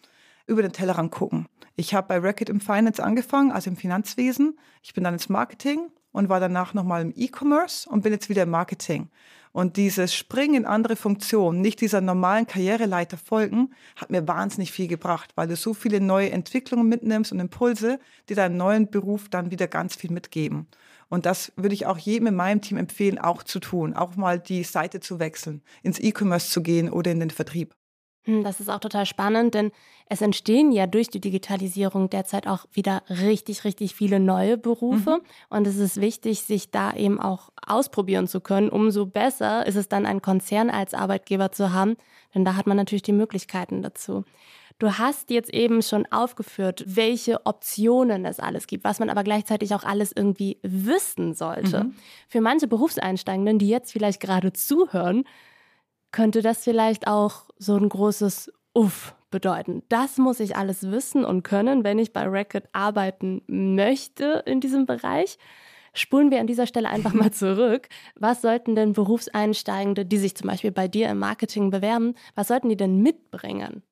über den Tellerrand gucken. Ich habe bei Racket im Finance angefangen, also im Finanzwesen. Ich bin dann ins Marketing und war danach nochmal im E-Commerce und bin jetzt wieder im Marketing. Und dieses Springen in andere Funktionen, nicht dieser normalen Karriereleiter folgen, hat mir wahnsinnig viel gebracht, weil du so viele neue Entwicklungen mitnimmst und Impulse, die deinen neuen Beruf dann wieder ganz viel mitgeben. Und das würde ich auch jedem in meinem Team empfehlen, auch zu tun, auch mal die Seite zu wechseln, ins E-Commerce zu gehen oder in den Vertrieb. Hm, das ist auch total spannend, denn es entstehen ja durch die Digitalisierung derzeit auch wieder richtig, richtig viele neue Berufe. Mhm. Und es ist wichtig, sich da eben auch ausprobieren zu können. Umso besser ist es dann, einen Konzern als Arbeitgeber zu haben, denn da hat man natürlich die Möglichkeiten dazu. Du hast jetzt eben schon aufgeführt, welche Optionen es alles gibt, was man aber gleichzeitig auch alles irgendwie wissen sollte. Mhm. Für manche Berufseinsteigenden, die jetzt vielleicht gerade zuhören, könnte das vielleicht auch so ein großes Uff bedeuten. Das muss ich alles wissen und können, wenn ich bei Racket arbeiten möchte in diesem Bereich. Spulen wir an dieser Stelle einfach mal zurück. Was sollten denn Berufseinsteigende, die sich zum Beispiel bei dir im Marketing bewerben, was sollten die denn mitbringen?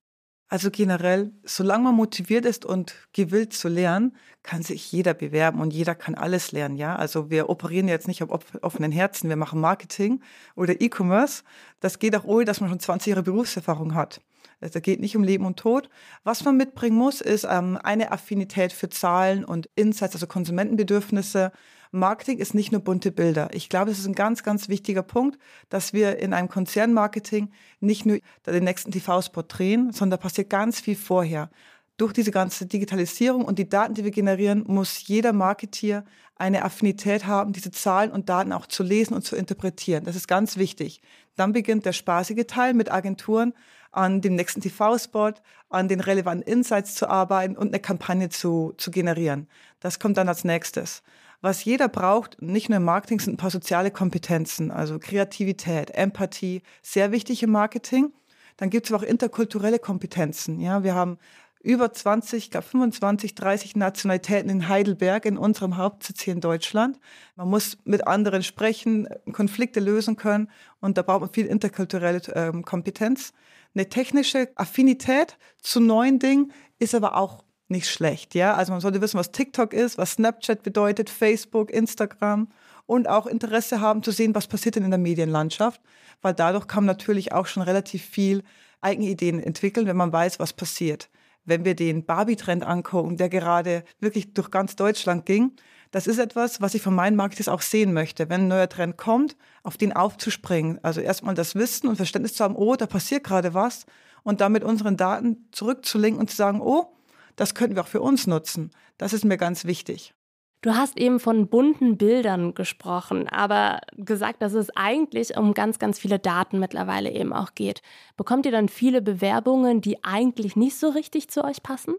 Also generell, solange man motiviert ist und gewillt zu lernen, kann sich jeder bewerben und jeder kann alles lernen, ja. Also wir operieren jetzt nicht auf offenen Herzen, wir machen Marketing oder E-Commerce. Das geht auch ohne, dass man schon 20 Jahre Berufserfahrung hat. Also geht nicht um Leben und Tod. Was man mitbringen muss, ist ähm, eine Affinität für Zahlen und Insights, also Konsumentenbedürfnisse, Marketing ist nicht nur bunte Bilder. Ich glaube, es ist ein ganz, ganz wichtiger Punkt, dass wir in einem Konzernmarketing nicht nur den nächsten TV-Spot drehen, sondern da passiert ganz viel vorher. Durch diese ganze Digitalisierung und die Daten, die wir generieren, muss jeder Marketier eine Affinität haben, diese Zahlen und Daten auch zu lesen und zu interpretieren. Das ist ganz wichtig. Dann beginnt der spaßige Teil mit Agenturen an dem nächsten TV-Spot, an den relevanten Insights zu arbeiten und eine Kampagne zu, zu generieren. Das kommt dann als nächstes. Was jeder braucht, nicht nur im Marketing, sind ein paar soziale Kompetenzen, also Kreativität, Empathie, sehr wichtig im Marketing. Dann gibt es auch interkulturelle Kompetenzen. Ja, wir haben über 20, ich glaube 25, 30 Nationalitäten in Heidelberg, in unserem Hauptsitz hier in Deutschland. Man muss mit anderen sprechen, Konflikte lösen können und da braucht man viel interkulturelle ähm, Kompetenz. Eine technische Affinität zu neuen Dingen ist aber auch nicht schlecht, ja. Also man sollte wissen, was TikTok ist, was Snapchat bedeutet, Facebook, Instagram und auch Interesse haben zu sehen, was passiert denn in der Medienlandschaft, weil dadurch kann man natürlich auch schon relativ viel eigene Ideen entwickeln, wenn man weiß, was passiert. Wenn wir den Barbie-Trend angucken, der gerade wirklich durch ganz Deutschland ging, das ist etwas, was ich von meinen Marketers auch sehen möchte. Wenn ein neuer Trend kommt, auf den aufzuspringen. Also erstmal das Wissen und Verständnis zu haben, oh, da passiert gerade was. Und damit unseren Daten zurückzulinken und zu sagen, oh, das könnten wir auch für uns nutzen. Das ist mir ganz wichtig. Du hast eben von bunten Bildern gesprochen, aber gesagt, dass es eigentlich um ganz, ganz viele Daten mittlerweile eben auch geht. Bekommt ihr dann viele Bewerbungen, die eigentlich nicht so richtig zu euch passen?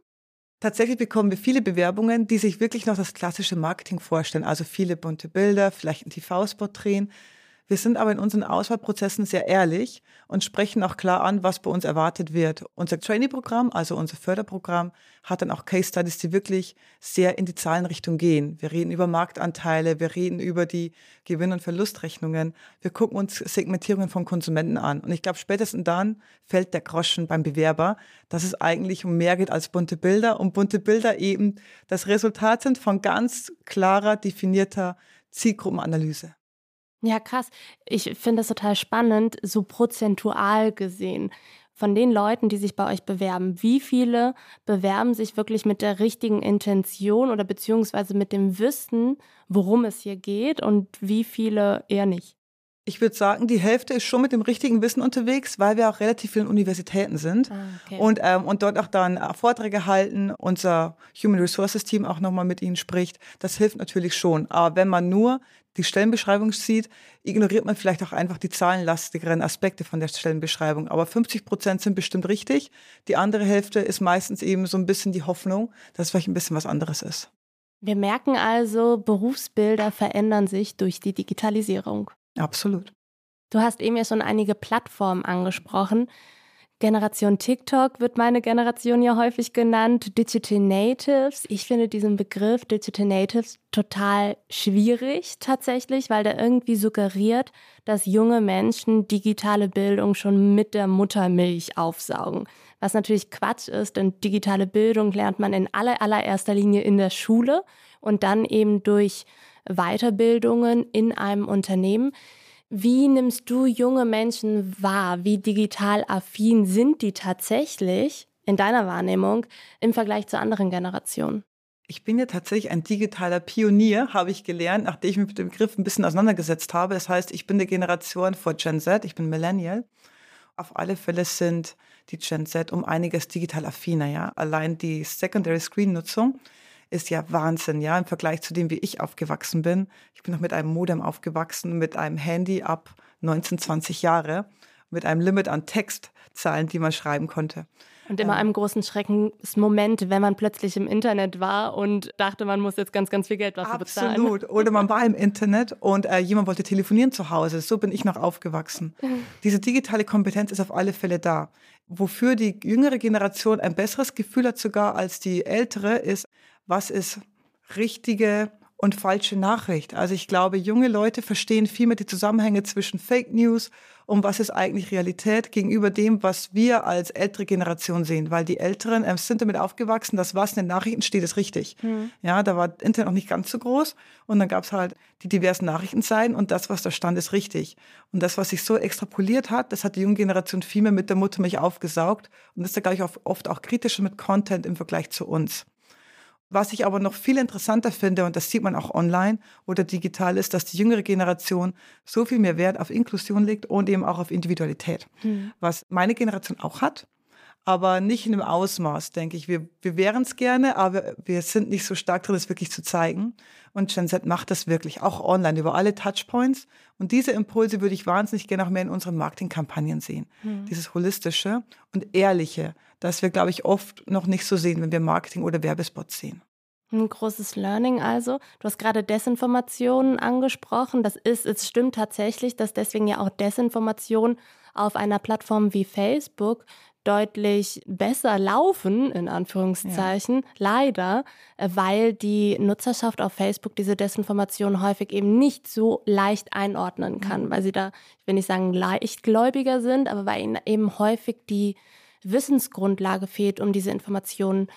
Tatsächlich bekommen wir viele Bewerbungen, die sich wirklich noch das klassische Marketing vorstellen. Also viele bunte Bilder, vielleicht ein TV-Spot drehen. Wir sind aber in unseren Auswahlprozessen sehr ehrlich und sprechen auch klar an, was bei uns erwartet wird. Unser Trainee-Programm, also unser Förderprogramm, hat dann auch Case Studies, die wirklich sehr in die Zahlenrichtung gehen. Wir reden über Marktanteile, wir reden über die Gewinn- und Verlustrechnungen. Wir gucken uns Segmentierungen von Konsumenten an. Und ich glaube, spätestens dann fällt der Groschen beim Bewerber, dass es eigentlich um mehr geht als bunte Bilder und bunte Bilder eben das Resultat sind von ganz klarer, definierter Zielgruppenanalyse. Ja, krass. Ich finde das total spannend, so prozentual gesehen. Von den Leuten, die sich bei euch bewerben, wie viele bewerben sich wirklich mit der richtigen Intention oder beziehungsweise mit dem Wissen, worum es hier geht und wie viele eher nicht? Ich würde sagen, die Hälfte ist schon mit dem richtigen Wissen unterwegs, weil wir auch relativ vielen Universitäten sind ah, okay. und, ähm, und dort auch dann äh, Vorträge halten, unser Human Resources Team auch nochmal mit ihnen spricht. Das hilft natürlich schon. Aber wenn man nur die Stellenbeschreibung sieht, ignoriert man vielleicht auch einfach die zahlenlastigeren Aspekte von der Stellenbeschreibung. Aber 50 Prozent sind bestimmt richtig. Die andere Hälfte ist meistens eben so ein bisschen die Hoffnung, dass es vielleicht ein bisschen was anderes ist. Wir merken also, Berufsbilder verändern sich durch die Digitalisierung. Absolut. Du hast eben ja schon einige Plattformen angesprochen. Generation TikTok wird meine Generation ja häufig genannt, Digital Natives. Ich finde diesen Begriff Digital Natives total schwierig tatsächlich, weil der irgendwie suggeriert, dass junge Menschen digitale Bildung schon mit der Muttermilch aufsaugen. Was natürlich Quatsch ist, denn digitale Bildung lernt man in aller, allererster Linie in der Schule und dann eben durch Weiterbildungen in einem Unternehmen. Wie nimmst du junge Menschen wahr? Wie digital affin sind die tatsächlich in deiner Wahrnehmung im Vergleich zu anderen Generationen? Ich bin ja tatsächlich ein digitaler Pionier, habe ich gelernt, nachdem ich mich mit dem Begriff ein bisschen auseinandergesetzt habe. Das heißt, ich bin der Generation vor Gen Z, ich bin Millennial. Auf alle Fälle sind die Gen Z um einiges digital affiner, ja. Allein die Secondary Screen Nutzung ist ja Wahnsinn, ja, im Vergleich zu dem, wie ich aufgewachsen bin. Ich bin noch mit einem Modem aufgewachsen, mit einem Handy ab 19, 20 Jahre. Mit einem Limit an Textzahlen, die man schreiben konnte. Und immer einem großen Schreckensmoment, wenn man plötzlich im Internet war und dachte, man muss jetzt ganz, ganz viel Geld dafür bezahlen. Absolut. Oder man war im Internet und äh, jemand wollte telefonieren zu Hause. So bin ich noch aufgewachsen. Diese digitale Kompetenz ist auf alle Fälle da. Wofür die jüngere Generation ein besseres Gefühl hat sogar als die ältere, ist, was ist richtige und falsche Nachricht. Also ich glaube, junge Leute verstehen viel mehr die Zusammenhänge zwischen Fake News und was ist eigentlich Realität gegenüber dem, was wir als ältere Generation sehen. Weil die Älteren äh, sind damit aufgewachsen, dass was in den Nachrichten steht, ist richtig. Mhm. Ja, da war Internet noch nicht ganz so groß und dann gab es halt die diversen Nachrichtenseiten und das, was da stand, ist richtig. Und das, was sich so extrapoliert hat, das hat die junge Generation viel mehr mit der Muttermilch aufgesaugt und das ist da, glaube ich, oft auch kritischer mit Content im Vergleich zu uns. Was ich aber noch viel interessanter finde, und das sieht man auch online oder digital, ist, dass die jüngere Generation so viel mehr Wert auf Inklusion legt und eben auch auf Individualität. Mhm. Was meine Generation auch hat, aber nicht in dem Ausmaß, denke ich. Wir, wir wären es gerne, aber wir sind nicht so stark drin, es wirklich zu zeigen. Und Gen Z macht das wirklich, auch online, über alle Touchpoints. Und diese Impulse würde ich wahnsinnig gerne auch mehr in unseren Marketingkampagnen sehen. Mhm. Dieses holistische und ehrliche, das wir, glaube ich, oft noch nicht so sehen, wenn wir Marketing oder Werbespots sehen. Ein großes Learning also. Du hast gerade Desinformationen angesprochen. Das ist, es stimmt tatsächlich, dass deswegen ja auch Desinformation auf einer Plattform wie Facebook deutlich besser laufen, in Anführungszeichen, ja. leider, weil die Nutzerschaft auf Facebook diese Desinformation häufig eben nicht so leicht einordnen kann, mhm. weil sie da, ich will nicht sagen leichtgläubiger sind, aber weil ihnen eben häufig die Wissensgrundlage fehlt, um diese Informationen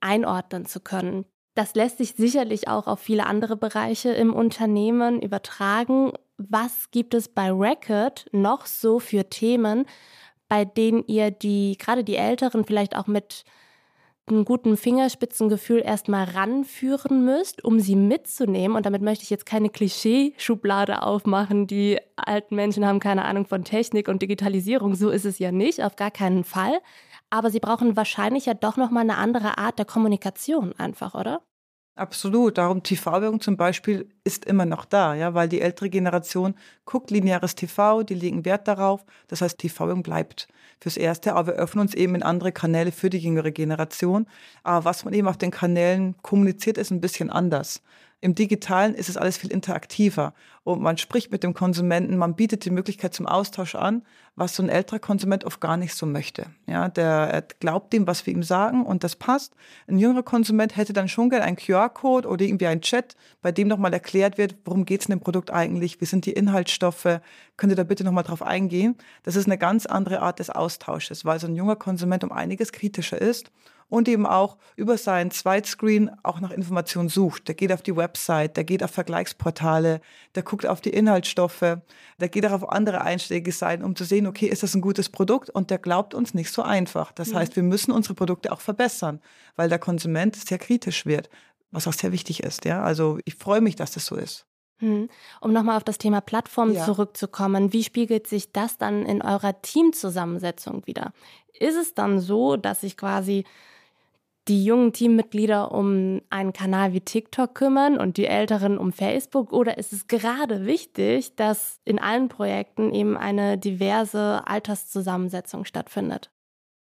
einordnen zu können. Das lässt sich sicherlich auch auf viele andere Bereiche im Unternehmen übertragen. Was gibt es bei Record noch so für Themen, bei denen ihr die, gerade die Älteren vielleicht auch mit einem guten Fingerspitzengefühl erstmal ranführen müsst, um sie mitzunehmen. Und damit möchte ich jetzt keine Klischeeschublade aufmachen, die alten Menschen haben keine Ahnung von Technik und Digitalisierung. So ist es ja nicht, auf gar keinen Fall. Aber sie brauchen wahrscheinlich ja doch nochmal eine andere Art der Kommunikation einfach, oder? Absolut. Darum TV-Werbung zum Beispiel ist immer noch da, ja, weil die ältere Generation guckt lineares TV, die legen Wert darauf. Das heißt, TV-Werbung bleibt fürs Erste, aber wir öffnen uns eben in andere Kanäle für die jüngere Generation. Aber was man eben auf den Kanälen kommuniziert, ist ein bisschen anders. Im Digitalen ist es alles viel interaktiver und man spricht mit dem Konsumenten, man bietet die Möglichkeit zum Austausch an, was so ein älterer Konsument oft gar nicht so möchte. Ja, der glaubt dem, was wir ihm sagen und das passt. Ein jüngerer Konsument hätte dann schon gerne einen QR-Code oder irgendwie einen Chat, bei dem nochmal erklärt wird, worum geht es in dem Produkt eigentlich, wie sind die Inhaltsstoffe, könnt ihr da bitte nochmal drauf eingehen. Das ist eine ganz andere Art des Austausches, weil so ein junger Konsument um einiges kritischer ist und eben auch über seinen Zweitscreen auch nach Informationen sucht. Der geht auf die Website, der geht auf Vergleichsportale, der guckt auf die Inhaltsstoffe, der geht auch auf andere einschlägige Seiten, um zu sehen, okay, ist das ein gutes Produkt? Und der glaubt uns nicht so einfach. Das mhm. heißt, wir müssen unsere Produkte auch verbessern, weil der Konsument sehr kritisch wird, was auch sehr wichtig ist. Ja? Also ich freue mich, dass das so ist. Mhm. Um nochmal auf das Thema Plattform ja. zurückzukommen, wie spiegelt sich das dann in eurer Teamzusammensetzung wieder? Ist es dann so, dass sich quasi die jungen Teammitglieder um einen Kanal wie TikTok kümmern und die Älteren um Facebook? Oder ist es gerade wichtig, dass in allen Projekten eben eine diverse Alterszusammensetzung stattfindet?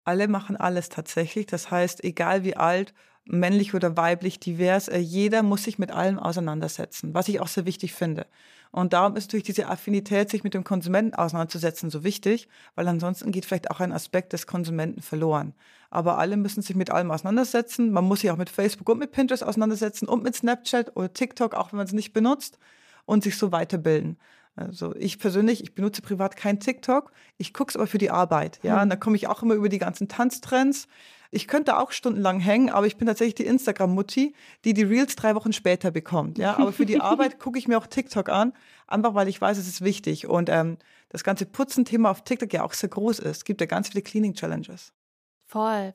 Alle machen alles tatsächlich. Das heißt, egal wie alt, männlich oder weiblich, divers, äh, jeder muss sich mit allem auseinandersetzen, was ich auch sehr wichtig finde. Und darum ist natürlich diese Affinität, sich mit dem Konsumenten auseinanderzusetzen, so wichtig, weil ansonsten geht vielleicht auch ein Aspekt des Konsumenten verloren. Aber alle müssen sich mit allem auseinandersetzen. Man muss sich auch mit Facebook und mit Pinterest auseinandersetzen und mit Snapchat oder TikTok, auch wenn man es nicht benutzt, und sich so weiterbilden. Also ich persönlich, ich benutze privat kein TikTok, ich gucke es aber für die Arbeit. Ja, hm. und da komme ich auch immer über die ganzen Tanztrends. Ich könnte auch stundenlang hängen, aber ich bin tatsächlich die Instagram-Mutti, die die Reels drei Wochen später bekommt. Ja, aber für die Arbeit gucke ich mir auch TikTok an, einfach weil ich weiß, es ist wichtig. Und ähm, das ganze Putzen-Thema auf TikTok ja auch sehr groß ist. Es gibt ja ganz viele Cleaning-Challenges. Voll.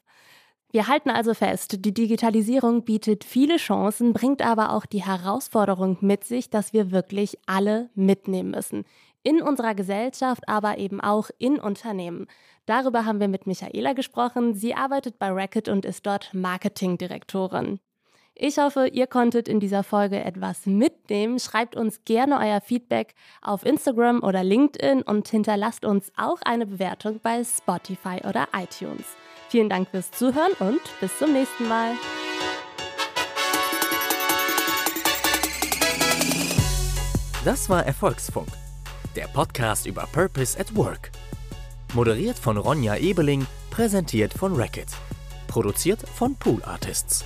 Wir halten also fest, die Digitalisierung bietet viele Chancen, bringt aber auch die Herausforderung mit sich, dass wir wirklich alle mitnehmen müssen. In unserer Gesellschaft, aber eben auch in Unternehmen. Darüber haben wir mit Michaela gesprochen. Sie arbeitet bei Racket und ist dort Marketingdirektorin. Ich hoffe, ihr konntet in dieser Folge etwas mitnehmen. Schreibt uns gerne euer Feedback auf Instagram oder LinkedIn und hinterlasst uns auch eine Bewertung bei Spotify oder iTunes. Vielen Dank fürs Zuhören und bis zum nächsten Mal. Das war Erfolgsfunk, der Podcast über Purpose at Work. Moderiert von Ronja Ebeling, präsentiert von Racket. Produziert von Pool Artists.